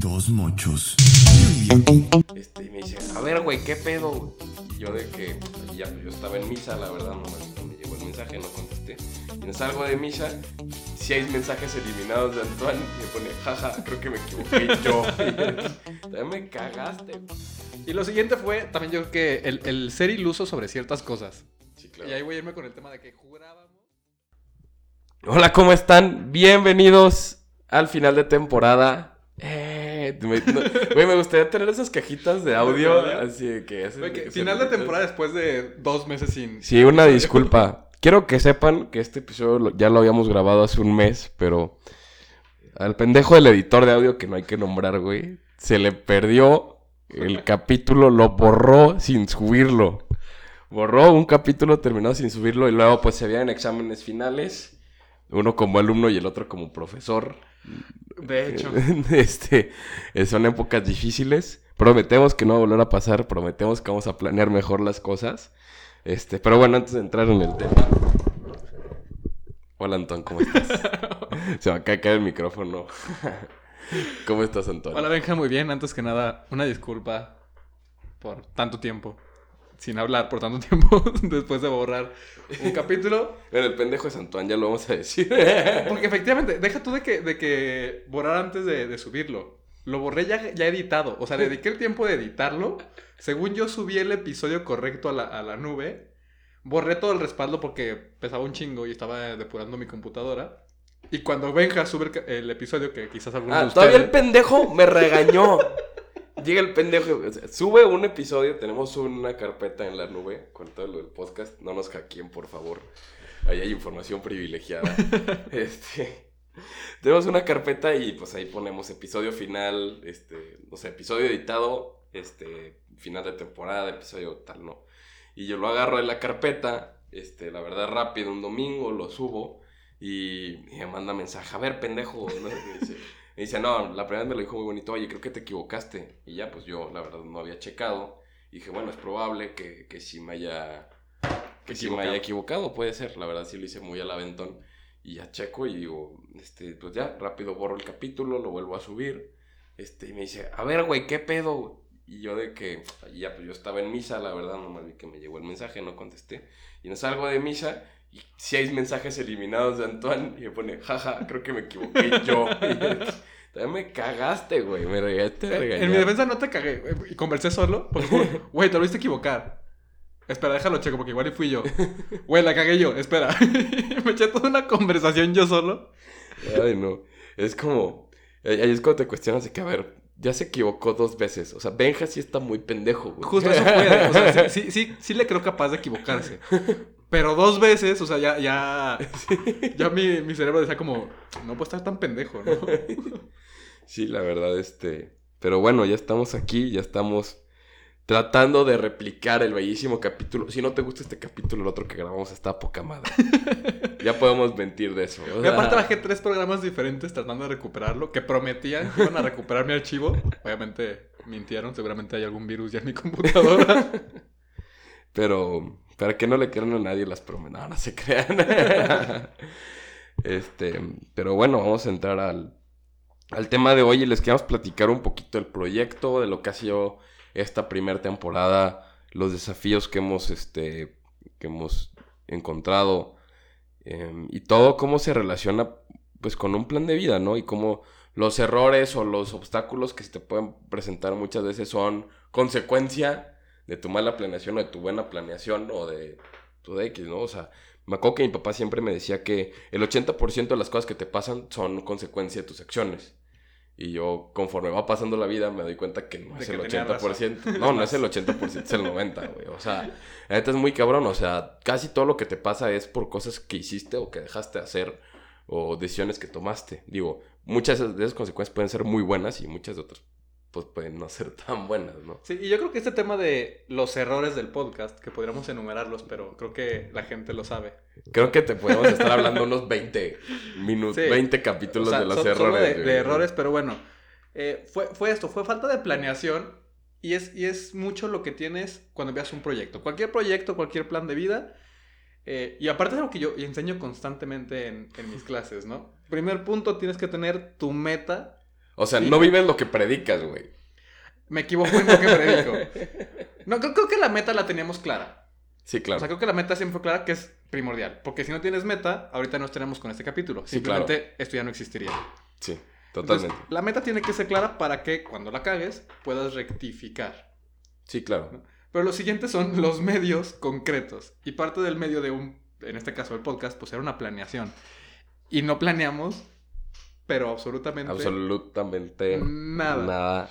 Dos mochos. Este, y me dice, a ver, güey, ¿qué pedo? Y yo de que, ya, pues yo estaba en misa, la verdad, no me, me llegó el mensaje, no contesté. Y me salgo de misa, si hay mensajes eliminados de Antoine, y me pone, jaja, creo que me equivoqué yo. También me cagaste. Y lo siguiente fue también yo creo que el, el ser iluso sobre ciertas cosas. Sí, claro. Y ahí voy a irme con el tema de que jurábamos. Hola, ¿cómo están? Bienvenidos al final de temporada. Eh, me, no- güey, me gustaría tener esas cajitas de audio, así de que... hacen- Güey, que que final de temporada después de dos meses sin. Sí, una disculpa. Quiero que sepan que este episodio lo- ya lo habíamos grabado hace un mes, pero al pendejo del editor de audio que no hay que nombrar, güey, se le perdió el capítulo, lo borró sin subirlo. Borró un capítulo terminado sin subirlo y luego pues se habían exámenes finales, uno como alumno y el otro como profesor. De hecho. Este, eh, son épocas difíciles. Prometemos que no va a volver a pasar. Prometemos que vamos a planear mejor las cosas. Este, pero bueno, antes de entrar en el tema. Hola, Antón, ¿cómo estás? Se va a caer el micrófono. ¿Cómo estás, Antón? Hola, Benja, muy bien. Antes que nada, una disculpa por tanto tiempo. Sin hablar por tanto tiempo después de borrar un capítulo. Bueno, el pendejo es Antón, ya lo vamos a decir. Porque efectivamente, deja tú de que, de que borrar antes de, de subirlo. Lo borré ya, ya editado. O sea, dediqué el tiempo de editarlo. Según yo subí el episodio correcto a la, a la nube. Borré todo el respaldo porque pesaba un chingo y estaba depurando mi computadora. Y cuando Benja sube el, el episodio, que quizás algunos Ah, de todavía el pendejo me regañó. Llega el pendejo, o sea, sube un episodio, tenemos una carpeta en la nube con todo lo del podcast. No nos hackeen, por favor. Ahí hay información privilegiada. este, tenemos una carpeta y pues ahí ponemos episodio final, este, no sé, episodio editado, este, final de temporada, episodio tal, no. Y yo lo agarro de la carpeta, este, la verdad rápido, un domingo, lo subo y, y me manda mensaje, a ver, pendejo, ¿no? Dice, me dice, no, la primera vez me lo dijo muy bonito, oye, creo que te equivocaste. Y ya, pues yo, la verdad, no había checado. Y dije, bueno, es probable que, que sí me haya... Que sí me haya equivocado, puede ser. La verdad, sí lo hice muy al aventón. Y ya checo y digo, este, pues ya, rápido borro el capítulo, lo vuelvo a subir. Este, y me dice, a ver, güey, ¿qué pedo? Y yo de que, ya, pues yo estaba en misa, la verdad, nomás vi que me llegó el mensaje, no contesté. Y no salgo de misa y si hay mensajes eliminados de Antoine y me pone, jaja, creo que me equivoqué yo. También me cagaste, güey, me regaste, En- En mi defensa no te cagué. Y conversé solo. Porque, güey, te lo viste equivocar. Espera, déjalo checo porque igual y fui yo. Güey, la cagué yo, espera. Me eché toda una conversación yo solo. Ay, no. Es como. Ahí ahí es cuando te cuestionas de que, a ver, ya se equivocó dos veces. O sea, Benja sí está muy pendejo, güey. Justo eso puede. O sea, sí, sí, sí, sí le creo capaz de equivocarse. Pero dos veces, o sea, ya, ya. Ya mi, mi cerebro decía como, no puede estar tan pendejo, ¿no? Sí, la verdad, este. Pero bueno, ya estamos aquí, ya estamos tratando de replicar el bellísimo capítulo. Si no te gusta este capítulo, el otro que grabamos está a poca madre. ya podemos mentir de eso. o Y aparte sea, bajé tres programas diferentes tratando de recuperarlo, que prometían que iban a recuperar mi archivo. Obviamente mintieron, seguramente hay algún virus ya en mi computadora. Pero para que no le crean a nadie las no se crean. este, pero bueno, vamos a entrar al, al tema de hoy y les queremos platicar un poquito del proyecto, de lo que ha sido esta primera temporada, los desafíos que hemos, este, que hemos encontrado em, y todo cómo se relaciona pues con un plan de vida, ¿no? Y cómo los errores o los obstáculos que se te pueden presentar muchas veces son consecuencia de tu mala planeación o de tu buena planeación o de tu de X, ¿no? O sea, me acuerdo que mi papá siempre me decía que el 80% de las cosas que te pasan son consecuencia de tus acciones. Y yo, conforme va pasando la vida, me doy cuenta que no De es que el tenía 80%. No, no es el 80%, es el 90%, güey. O sea, neta es muy cabrón. O sea, casi todo lo que te pasa es por cosas que hiciste o que dejaste de hacer o decisiones que tomaste. Digo, muchas de esas consecuencias pueden ser muy buenas y muchas de otras, pues pueden no ser tan buenas, ¿no? Sí, y yo creo que este tema de los errores del podcast, que podríamos enumerarlos, pero creo que la gente lo sabe. Creo que te podemos estar hablando unos 20 minutos, Sí. 20 capítulos O sea, de los solo errores. de, de errores, pero bueno. eh, fue, fue esto, fue falta de planeación. Y es, y es mucho lo que tienes cuando veas un proyecto. Cualquier proyecto, cualquier plan de vida. eh, y aparte de lo que yo enseño constantemente en, en mis clases, ¿no? Primer punto, tienes que tener tu meta O sea, no vives lo que predicas, güey. Me equivoco en lo que predico. No, creo, creo que la meta la teníamos clara. Sí, O claro. sea, creo que la meta siempre fue clara que es primordial. Porque si no tienes meta, ahorita no estaríamos con este capítulo. Sí, claro. Simplemente esto ya no existiría. Sí, Entonces, totalmente. la meta tiene que ser clara para que cuando la cagues puedas rectificar. Sí, claro. Pero los siguientes son los medios concretos. Y parte del medio de un, en este caso el podcast, pues era una planeación. Y no planeamos, pero absolutamente Absolutamente nada. nada.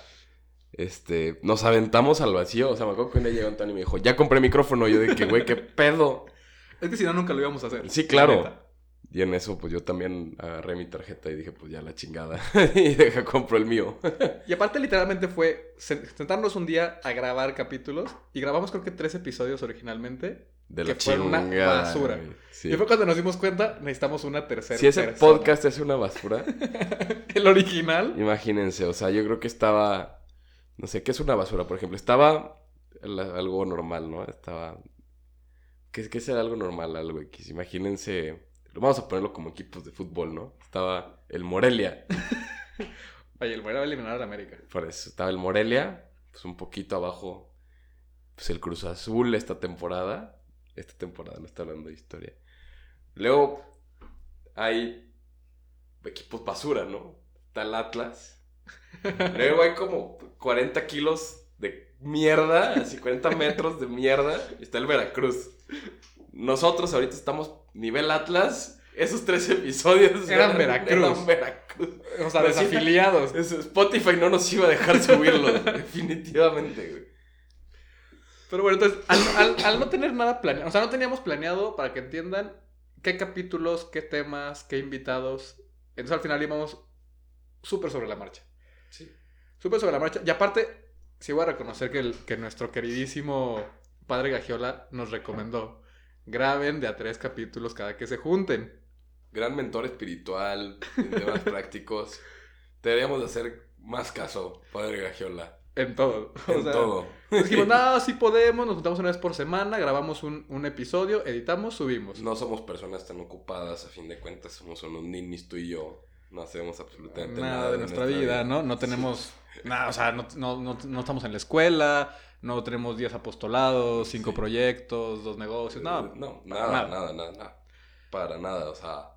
Este, nos aventamos al vacío. O sea, me acuerdo que un día llegó Antonio y me dijo, ya compré micrófono. Y yo que, güey, qué pedo. Es que si no, nunca lo íbamos a hacer. Sí, La claro. Y en eso, pues yo también agarré mi tarjeta y dije, pues ya la chingada. y deja, compro el mío. Y aparte, literalmente fue sen- sentarnos un día a grabar capítulos. Y grabamos, creo que tres episodios originalmente. De Que la fue una basura. Sí. Y fue cuando nos dimos cuenta, necesitamos una tercera. Si ese persona. podcast es una basura, El original. imagínense, o sea, yo creo que estaba, no sé, ¿qué es una basura? Por ejemplo, estaba algo normal, ¿no? Estaba, ¿qué, qué será algo normal? Algo X, imagínense, vamos a ponerlo como equipos de fútbol, ¿no? Estaba el Morelia, Oye, el bueno va a eliminar a la América. por eso, estaba el Morelia, pues un poquito abajo, pues el Cruz Azul esta temporada, esta temporada, no está hablando de historia. Luego hay equipos basura, ¿no? Está el Atlas. Luego hay como 40 kilos de mierda, así 40 metros de mierda. y Está el Veracruz. Nosotros ahorita estamos nivel Atlas. Esos tres episodios Eran Veracruz. eran Veracruz. O sea, desafiliados. Spotify no nos iba a dejar subirlo, definitivamente, güey. Pero bueno, entonces, al, al- al no tener nada planeado, o sea, no teníamos planeado para que entiendan qué capítulos, qué temas, qué invitados. Entonces al final íbamos súper sobre la marcha. Sí. Súper sobre la marcha. Y aparte, sí voy a reconocer que, el- que nuestro queridísimo padre Gagiola nos recomendó. Graben de a tres capítulos cada que se junten. Gran mentor espiritual, en temas prácticos. Deberíamos de hacer más caso, Padre Gagiola. En todo. O En sea, todo. Dijimos, no, sí podemos, nos juntamos una vez por semana, grabamos un, un episodio, editamos, subimos. No somos personas tan ocupadas, a fin de cuentas, somos unos ninis tú y yo. No hacemos absolutamente nada, nada, de nuestra, vida, ¿no? No tenemos nada, o sea, no, no, no, no estamos en la escuela, no tenemos 10 apostolados, 5 Sí. proyectos, dos negocios, nada. no, nada. nada, nada, nada. Para nada, o sea,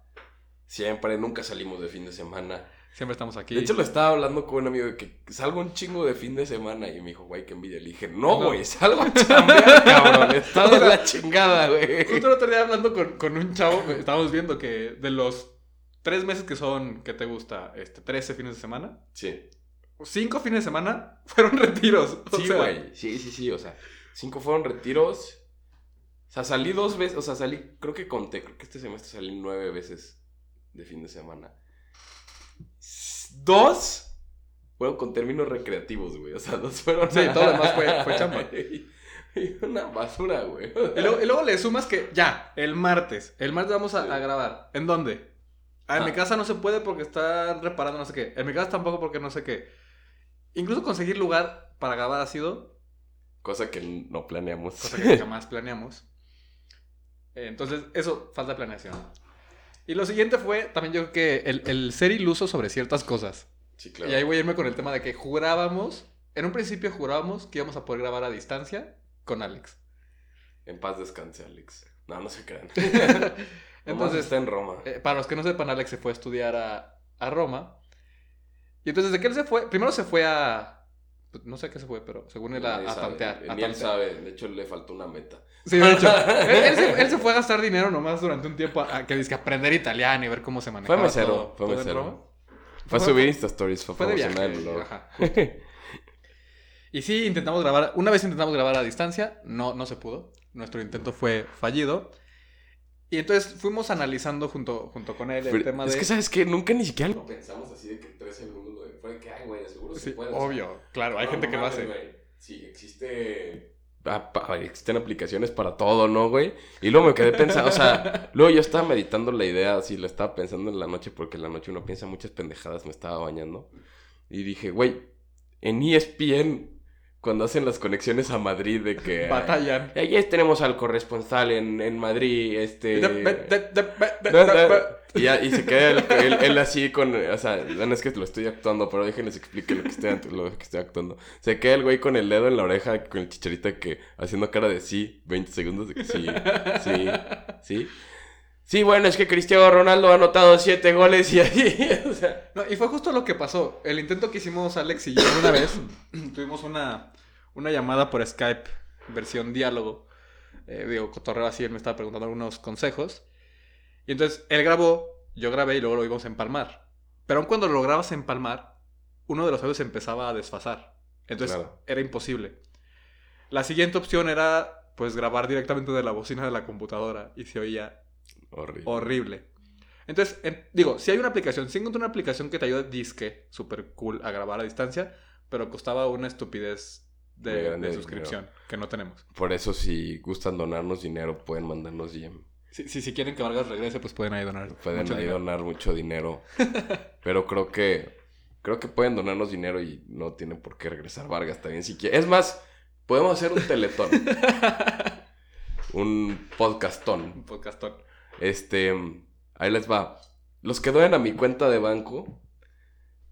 siempre, nunca salimos de fin de semana. Siempre estamos aquí. De hecho, lo estaba hablando con un amigo de que salgo un chingo de fin de semana y me dijo, güey, qué envidia. Le dije, no, No. güey, salgo a chambear, cabrón. Está de la chingada, güey. Justo el otro día hablando con, con un chavo, estábamos viendo que de los 3 meses que son, ¿qué te gusta? Este, 13 fines de semana. Sí. 5 fines de semana fueron retiros. O Sí, güey. Sí, sí, sí. O sea, cinco fueron retiros. O sea, salí dos veces. O sea, salí, creo que conté. Creo que este semestre salí nueve veces de fin de semana. Dos fueron con términos recreativos, güey. O sea, dos fueron. Sí, todo lo demás fue- fue chamba. y, una basura, güey. Y luego, y luego le sumas que ya, el martes. El martes vamos a, a grabar. ¿En dónde? Ah, en Ah. mi casa no se puede porque están reparando no sé qué. En mi casa tampoco porque no sé qué. Incluso conseguir lugar para grabar ha sido Cosa que no planeamos. cosa que jamás planeamos. Entonces, eso, falta planeación. Y lo siguiente fue también yo creo que el, el ser iluso sobre ciertas cosas. Sí, claro. Y ahí voy a irme con el tema de que jurábamos, en un principio jurábamos que íbamos a poder grabar a distancia con Alex. En paz descanse, Alex. No, no se crean. Entonces está en Roma. Eh, para los que no sepan, Alex se fue a estudiar a, a Roma. Y entonces, ¿de qué él se fue? Primero se fue a. pues, No sé qué se fue, pero según él a, a tantear. Ni él sabe. De hecho, le faltó una meta. Sí, de hecho. él, él se, él se fue a gastar dinero nomás durante un tiempo a, a que, aprender italiano y ver cómo se manejaba. Fue mesero, todo- fue mesero. Fue a subir Insta Stories, fue, Fue de viaje. el blog. ajá. Y sí, intentamos grabar. Una vez intentamos grabar a distancia, no, no se pudo. Nuestro intento fue fallido. Y entonces fuimos analizando junto, junto con él el Pero tema es de. que, ¿sabes qué? Nunca ni siquiera lo pensamos así de que tres segundos lo que, güey, seguro se Sí, puede. o sea, obvio, claro, hay no, gente no que lo mames, hace. güey. Sí, existe. ah, pa- existen aplicaciones para todo, ¿no, güey? Y luego me quedé pensando, o sea, luego yo estaba meditando la idea, así, la estaba pensando en la noche, porque en la noche uno piensa muchas pendejadas, me estaba bañando. Y dije, güey, en ESPN cuando hacen las conexiones a Madrid de que... Batallan. Ahí tenemos al corresponsal en, en Madrid, este... y, ya- y se queda él, él- él así con... O sea, no es que lo estoy actuando, pero déjenles explique lo que estoy, lo que estoy actuando. Se queda el güey con el dedo en la oreja, con el chicharita que... Haciendo cara de sí, 20 segundos de que sí, sí, sí. Sí, bueno, es que Cristiano Ronaldo ha anotado 7 goles y ahí... O sea, No, y fue justo lo que pasó. El intento que hicimos Alex y yo una vez, tuvimos una, una llamada por Skype, versión diálogo. Eh, digo, cotorreo así, él me estaba preguntando algunos consejos. Y entonces él grabó, yo grabé y luego lo íbamos a empalmar. Pero aun cuando lo grabas a empalmar, uno de los audios empezaba a desfasar. Entonces Claro. era imposible. La siguiente opción era, pues, grabar directamente de la bocina de la computadora y se oía horrible. horrible. Entonces, en- digo, si hay una aplicación, si encontré una aplicación que te ayuda disque, súper cool, a grabar a distancia, pero costaba una estupidez de, grande de de suscripción que no tenemos. Por eso, si gustan donarnos dinero, pueden mandarnos DM. Si, si, si quieren que Vargas regrese, pues pueden ahí donar. Pueden mucho ahí dinero. donar mucho dinero. Pero creo que creo que pueden donarnos dinero y no tienen por qué regresar Vargas también si quieren. Es más, podemos hacer un teletón. un podcastón. Un podcastón. Este, ahí les va. Los que donen a mi cuenta de banco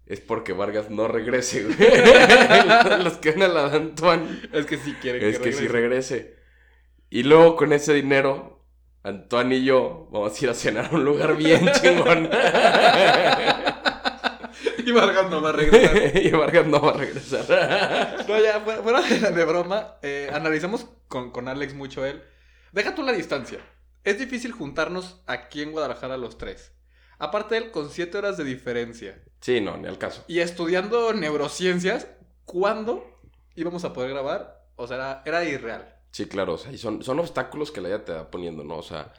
es porque Vargas no regrese, güey. Los que donan a la de Antoine Es que si quieren es que regrese. si regrese. Y luego con ese dinero, Antoine y yo vamos a ir a cenar a un lugar bien chingón. Y Vargas no va a regresar. y Vargas no va a regresar. no, ya, fuera, de broma, eh, analizamos con, con Alex mucho él. Deja tú la distancia. Es difícil juntarnos aquí en Guadalajara los tres. Aparte él, con siete horas de diferencia. Sí, no, ni al caso. Y estudiando neurociencias, ¿cuándo íbamos a poder grabar? O sea, era, era irreal. Sí, claro, o sea, y son, son obstáculos que la vida te va poniendo, ¿no? O sea,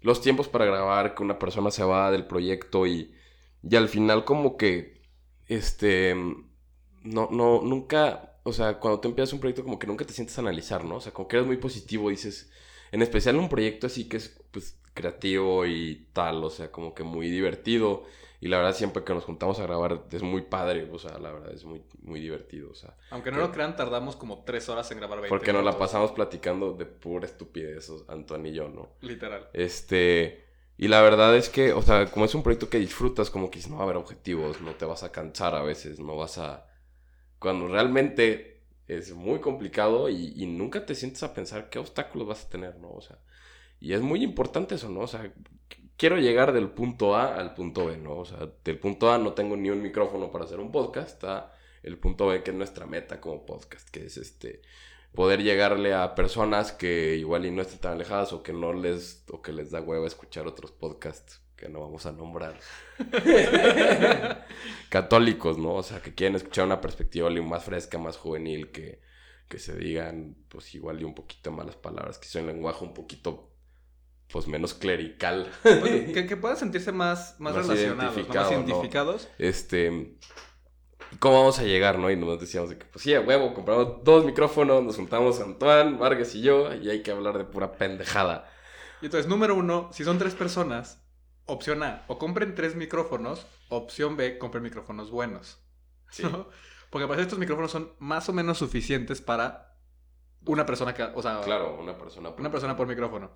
los tiempos para grabar, que una persona se va del proyecto y, y al final como que, este, no, no, nunca, o sea, cuando tú empiezas un proyecto como que nunca te sientes a analizar, ¿no? O sea, como que eres muy positivo, dices, en especial un proyecto así que es, pues, creativo y tal, o sea, como que muy divertido. Y la verdad, siempre que nos juntamos a grabar es muy padre, o sea, la verdad es muy, muy divertido, o sea. Aunque no lo crean, tardamos como tres horas en grabar 20 Porque nos la pasamos platicando de pura estupidez, o- Antoine y yo, ¿no? Literal. Este. Y la verdad es que, o sea, como es un proyecto que disfrutas, como que no va a haber objetivos, no te vas a cansar a veces, no vas a. Cuando realmente es muy complicado y, y nunca te sientes a pensar qué obstáculos vas a tener, ¿no? O sea, y es muy importante eso, ¿no? O sea, qu- quiero llegar del punto A al punto B, ¿no? O sea, del punto A no tengo ni un micrófono para hacer un podcast, a el punto B que es nuestra meta como podcast, que es este poder llegarle a personas que igual y no estén tan alejadas o que no les o que les da hueva escuchar otros podcasts que no vamos a nombrar católicos, ¿no? O sea, que quieren escuchar una perspectiva más fresca, más juvenil, que, que se digan, pues igual y un poquito malas palabras, que sea un lenguaje un poquito, pues menos clerical. Pues, que, que puedan sentirse más, más, Más relacionados, ¿no? más identificados. Este, ¿cómo vamos a llegar, no? Y nos decíamos de que, pues sí, a huevo, compramos dos micrófonos, nos juntamos Antoine, Vargas y yo, y hay que hablar de pura pendejada. Y entonces, número uno, si son tres personas, opción A, o compren tres micrófonos, opción B, compren micrófonos buenos. Sí. ¿no? Porque parece que estos micrófonos son más o menos suficientes para una persona que, o sea, Claro, una persona. una persona por micrófono.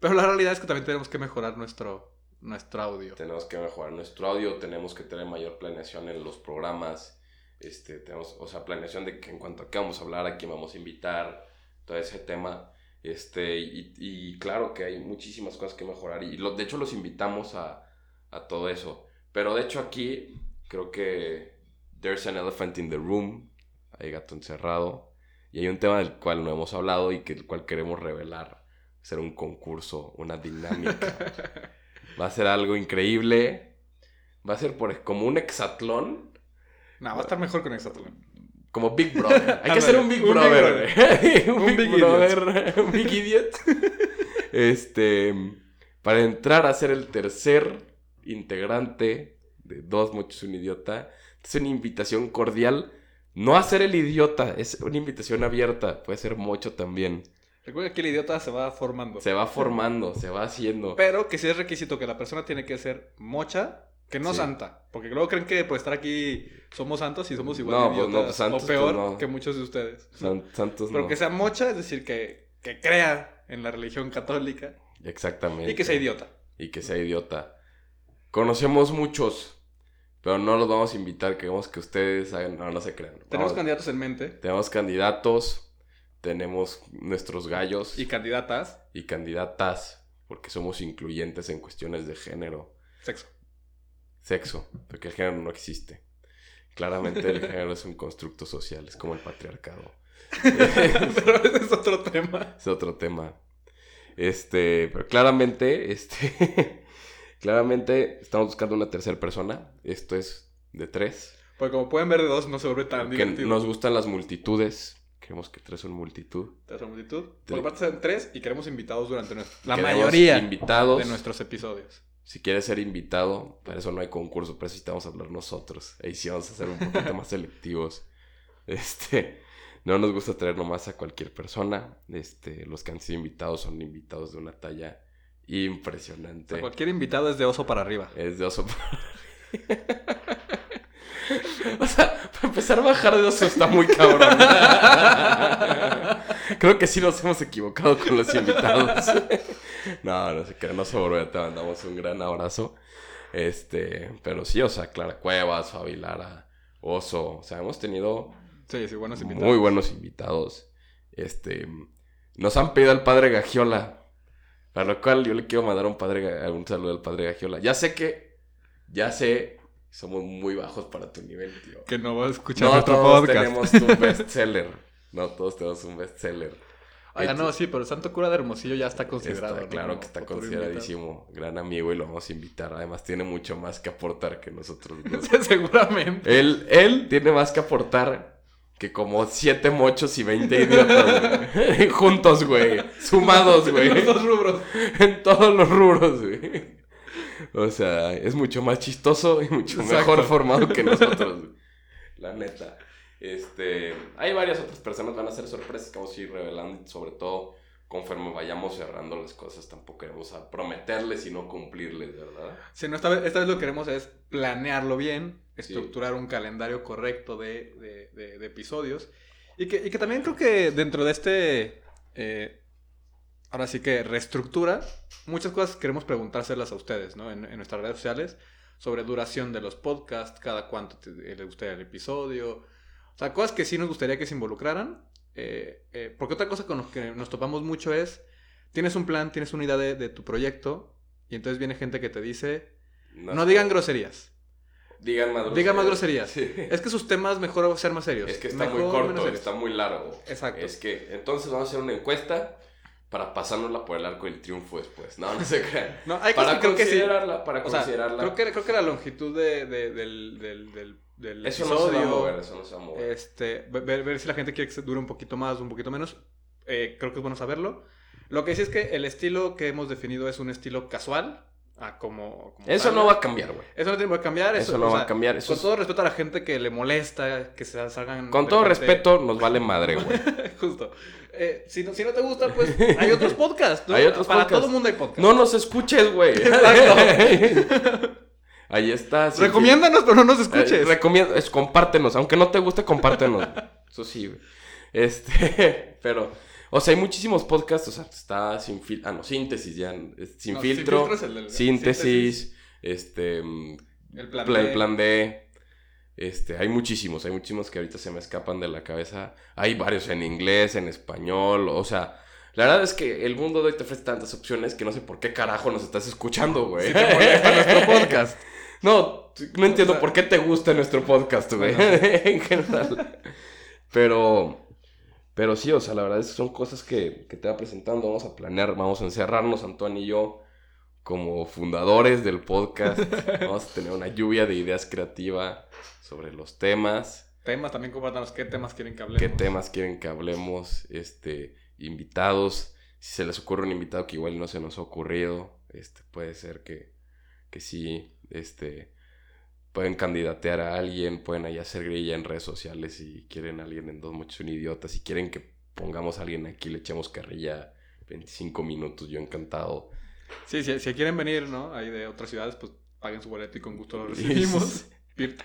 Pero la realidad es que también tenemos que mejorar nuestro, nuestro audio. Tenemos que mejorar nuestro audio, tenemos que tener mayor planeación en los programas. Este, tenemos, o sea, planeación de que en cuanto a qué vamos a hablar, a quién vamos a invitar, todo ese tema. Este, y, y claro que hay muchísimas cosas que mejorar. Y lo, de hecho los invitamos a, a todo eso. Pero de hecho aquí creo que there's an elephant in the room. Hay gato encerrado. Y hay un tema del cual no hemos hablado y que el cual queremos revelar. Ser un concurso, una dinámica. Va a ser algo increíble. Va a ser por, como un hexatlón. No, va a estar mejor con Exatlón. Como Big Brother. Hay que hacer un Big Brother. un, Un Big, Big Brother. un Big Idiot. este. Para entrar a ser el tercer integrante de Dos Muchos Un Idiota. Es una invitación cordial. No a ser el idiota, es una invitación abierta. Puede ser Mocho también. Recuerda que el idiota se va formando. Se va formando, se va haciendo. Pero que sí es requisito que la persona tiene que ser mocha Que no Sí. santa. Porque luego creen que por estar aquí somos santos y somos igual No, de pues no, idiotas, pues santos, o peor pues no. que muchos de ustedes. ¿no? San- santos Pero que sea mocha, es decir, que, que crea en la religión católica Exactamente. y que sea idiota. Y que sea idiota. Conocemos muchos, pero no los vamos a invitar. Queremos que ustedes hagan. No, no se crean. Tenemos Vamos- candidatos en mente tenemos candidatos, tenemos nuestros gallos y candidatas. y candidatas, porque somos incluyentes en cuestiones de género, Sexo. Sexo, porque el género no existe. Claramente el género es un constructo social, es como el patriarcado. Pero ese es otro tema. Es otro tema. Este, pero claramente, este, claramente estamos buscando una tercera persona. Esto es de tres. Porque como pueden ver de dos no se vuelve tan Que divertido. nos gustan las multitudes. Queremos que tres son multitud. Tercera multitud. Tres. Por parte sean tres y queremos invitados durante nuestro- la Queremos mayoría invitados. de nuestros episodios. Si quieres ser invitado, para eso no hay concurso, para eso necesitamos hablar nosotros. Ahí sí vamos a ser un poquito más selectivos. Este, no nos gusta traer nomás a cualquier persona. Este, los que han sido invitados son invitados de una talla O impresionante. sea, cualquier invitado es de oso para arriba. Es de oso. o sea, para empezar a bajar de oso está muy cabrón. Creo que sí nos hemos equivocado con los invitados. no, no sé qué, no sobre, te mandamos un gran abrazo. Este, pero sí, o sea, Clara Cuevas, Fabi Lara, Oso, o sea, hemos tenido Sí, sí, buenos invitados. muy buenos invitados. Este, nos han pedido al padre Gagiola. Para lo cual yo le quiero mandar un, padre, un saludo al padre Gagiola. Ya sé que, ya sé, somos muy bajos para tu nivel, tío. Que no va a escuchar No nuestro todos podcast. tenemos tu bestseller. No todos tenemos un bestseller. Oiga, no, sí, pero el Santo Cura de Hermosillo ya está considerado. Está, ¿no? claro que está consideradísimo. Gran amigo y lo vamos a invitar. Además tiene mucho más que aportar que nosotros dos. Seguramente. Él, él tiene más que aportar que como siete mochos y 20 idiotas, güey. Juntos, güey. Sumados, güey. Los dos rubros. En todos los rubros, güey. O sea, es mucho más chistoso y mucho Exacto. mejor formado que nosotros, güey. La neta. Este, hay varias otras personas, van a ser sorpresas que vamos a ir revelando, sobre todo conforme vayamos cerrando las cosas. Tampoco queremos a prometerles y no cumplirles, ¿verdad? Sí, no, esta vez, esta vez lo que queremos es planearlo bien, estructurar un calendario correcto de, de- de- de episodios. Y que, y que también creo que dentro de este, eh, ahora sí que reestructura, muchas cosas queremos preguntárselas a ustedes, ¿no? En, en nuestras redes sociales, sobre duración de los podcasts, cada cuánto te, les gustaría el episodio. O sea, cosas que sí nos gustaría que se involucraran. eh, eh, porque otra cosa con lo que nos topamos mucho es, tienes un plan, tienes una idea de, de tu proyecto, y entonces viene gente que te dice, no digan groserías. Digan más Digan más groserías. Sí. Es que sus temas mejor ser más serios. Es que está Mejor, muy corto, está muy largo. Exacto. Es que entonces vamos a hacer una encuesta para pasárnosla por el arco del triunfo después. No, no se crean. No, hay Para que creo que sí. considerarla, para O sea, considerarla. creo que, creo que la longitud de, de- del, del, del, del Eso no se va a episodio, mover, eso no se va a mover. este, ve- ver, ver si la gente quiere que se dure un poquito más o un poquito menos. eh, creo que es bueno saberlo. Lo que sí es que el estilo que hemos definido es un estilo casual. a como, como Eso tal. no va a cambiar, güey. Eso no tiene qué cambiar. Eso Eso, no va sea, a cambiar. Eso Con es- todo respeto a la gente que le molesta, que se salgan. Con todo respeto, nos vale madre, güey. Justo. Eh, si, no, si no te gusta, pues hay otros podcasts. ¿no? Hay otros Para podcasts. todo el mundo hay podcasts. No nos escuches, güey. Exacto. Ahí está. sí, Recomiéndanos, pero no nos escuches. Eh, recomiendo, es, compártenos. Aunque no te guste, compártenos. Eso sí, güey. Este, pero, o sea, hay muchísimos podcasts. O sea, está sin filtro. Ah, no, síntesis ya. Sin No, filtro. es el del- síntesis. Este. mm, El plan, Plan, D. plan D. Este, hay muchísimos, hay muchísimos que ahorita se me escapan de la cabeza. Hay varios en inglés, en español, o sea, la verdad es que el mundo de hoy te ofrece tantas opciones que no sé por qué carajo nos estás escuchando, güey. Si te molesta nuestro podcast. No, no entiendo O sea- por qué te gusta nuestro podcast, güey. en general. Pero, pero sí, o sea, la verdad es que son cosas que, que te va presentando. Vamos a planear, vamos a encerrarnos, Antoine y yo, como fundadores del podcast. vamos a tener una lluvia de ideas creativa sobre los temas. Temas, también compártanos qué temas quieren que hablemos. ¿Qué temas quieren que hablemos? Este, invitados. Si se les ocurre un invitado que igual no se nos ha ocurrido, este, puede ser que, que sí, este, pueden candidatear a alguien, pueden ahí hacer grilla en redes sociales si quieren a alguien en dos muchos un idiota, si quieren que pongamos a alguien aquí, le echemos carrilla 25 minutos, yo encantado. Sí, sí, si quieren venir, ¿no? Ahí de otras ciudades, pues paguen su boleto y con gusto lo recibimos. Pirt.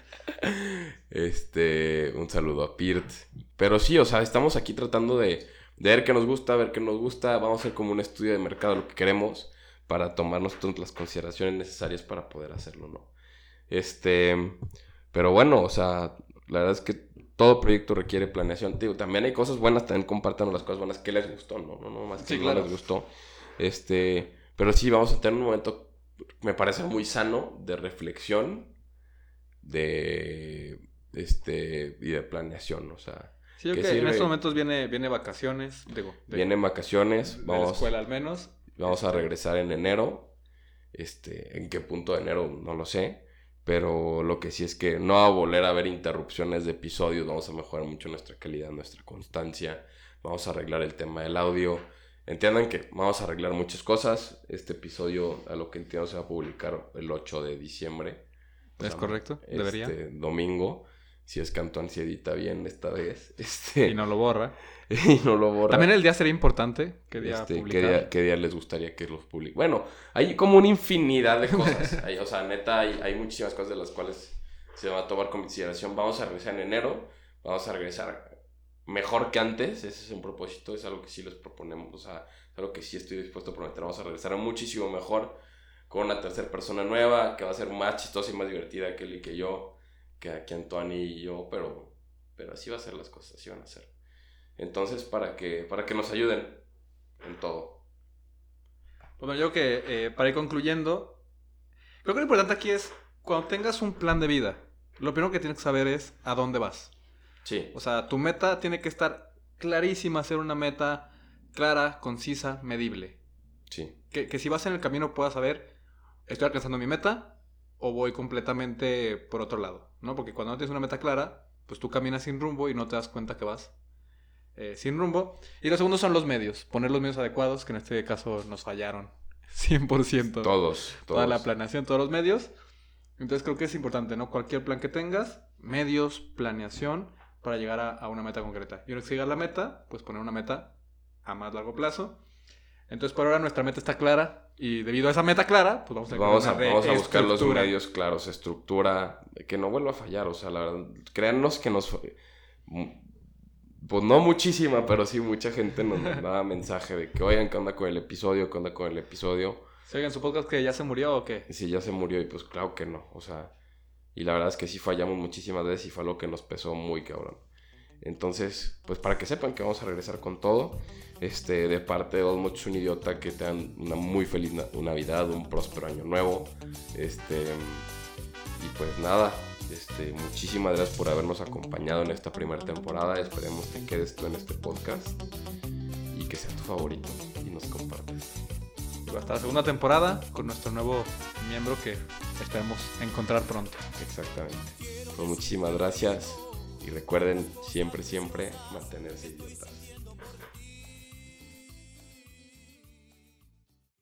Este, un saludo a Pirt. Pero sí, o sea, estamos aquí tratando de, de ver qué nos gusta, ver qué nos gusta. Vamos a hacer como un estudio de mercado lo que queremos para tomarnos todas las consideraciones necesarias para poder hacerlo, ¿no? Este, pero bueno, o sea, la verdad es que todo proyecto requiere planeación. Digo, también hay cosas buenas, también compartan las cosas buenas que les gustó, no, no, no más que Sí, no claro. les gustó. Este, pero sí, vamos a tener un momento, me parece muy sano, de reflexión, de, este, y de planeación, o sea, Sí, yo ¿Qué que en sirve? estos momentos viene, viene vacaciones, digo, de, vienen vacaciones, de la vamos, escuela al menos. vamos a regresar en enero, este, en qué punto de enero no lo sé, pero lo que sí es que no va a volver a haber interrupciones de episodios, vamos a mejorar mucho nuestra calidad, nuestra constancia, vamos a arreglar el tema del audio. Entiendan que vamos a arreglar muchas cosas. Este episodio, a lo que entiendo, se va a publicar el 8 de diciembre. Es correcto, debería. Este domingo. Si es que Antoine se edita bien esta vez. Este, Y no lo borra. y no lo borra. También el día sería importante. ¿Qué día Este, ¿qué, día, qué día les gustaría que los publique? Bueno, hay como una infinidad de cosas. Hay- o sea, neta, hay, hay muchísimas cosas de las cuales se va a tomar consideración. Vamos a regresar en enero. Vamos a regresar mejor que antes. Ese es un propósito. Es algo que sí les proponemos. O sea, es algo que sí estoy dispuesto a prometer. Vamos a regresar muchísimo mejor con una tercera persona nueva que va a ser más chistosa y más divertida que él y que yo. Que, que Antoine y yo. Pero, pero así va a ser las cosas. Así van a ser. Entonces, para que, para que nos ayuden en todo. Bueno, yo que eh, para ir concluyendo, creo que lo importante aquí es cuando tengas un plan de vida, lo primero que tienes que saber es a dónde vas. Sí, O sea, tu meta tiene que estar clarísima, ser una meta clara, concisa, medible. sí, Que, que si vas en el camino puedas saber, estoy alcanzando mi meta o voy completamente por otro lado, ¿no? Porque cuando no tienes una meta clara, pues tú caminas sin rumbo y no te das cuenta que vas eh, sin rumbo. Y lo segundo son los medios, poner los medios adecuados, que en este caso nos fallaron 100%. todos, todos. Toda la planeación, todos los medios. Entonces creo que es importante, ¿no? Cualquier plan que tengas, medios, planeación, para llegar a, a una meta concreta. Y una vez que llegas a la meta, pues poner una meta a más largo plazo. Entonces por ahora nuestra meta está clara y debido a esa meta clara, pues vamos a, Vamos a, vamos a buscar los medios claros, estructura, que no vuelva a fallar, o sea, la verdad, créannos que nos... Pues no muchísima, pero sí mucha gente nos mandaba mensaje de que, oigan, ¿qué onda con el episodio? ¿Qué onda con el episodio? ¿Se oigan su podcast que ya se murió o qué? Si ya se murió, y pues claro que no, o sea, y la verdad es que sí fallamos muchísimas veces y fue algo que nos pesó muy cabrón. Entonces, pues para que sepan que vamos a regresar con todo, este, de parte de Olmoch un idiota, que tengan una muy feliz na- Navidad, un próspero año nuevo, este, y pues nada, este, muchísimas gracias por habernos acompañado en esta primera temporada, esperemos que quedes tú en este podcast y que sea tu favorito y nos compartes. Hasta la segunda temporada con nuestro nuevo miembro que esperemos encontrar pronto. Exactamente. Pues muchísimas gracias y recuerden siempre, siempre mantenerse idiotas.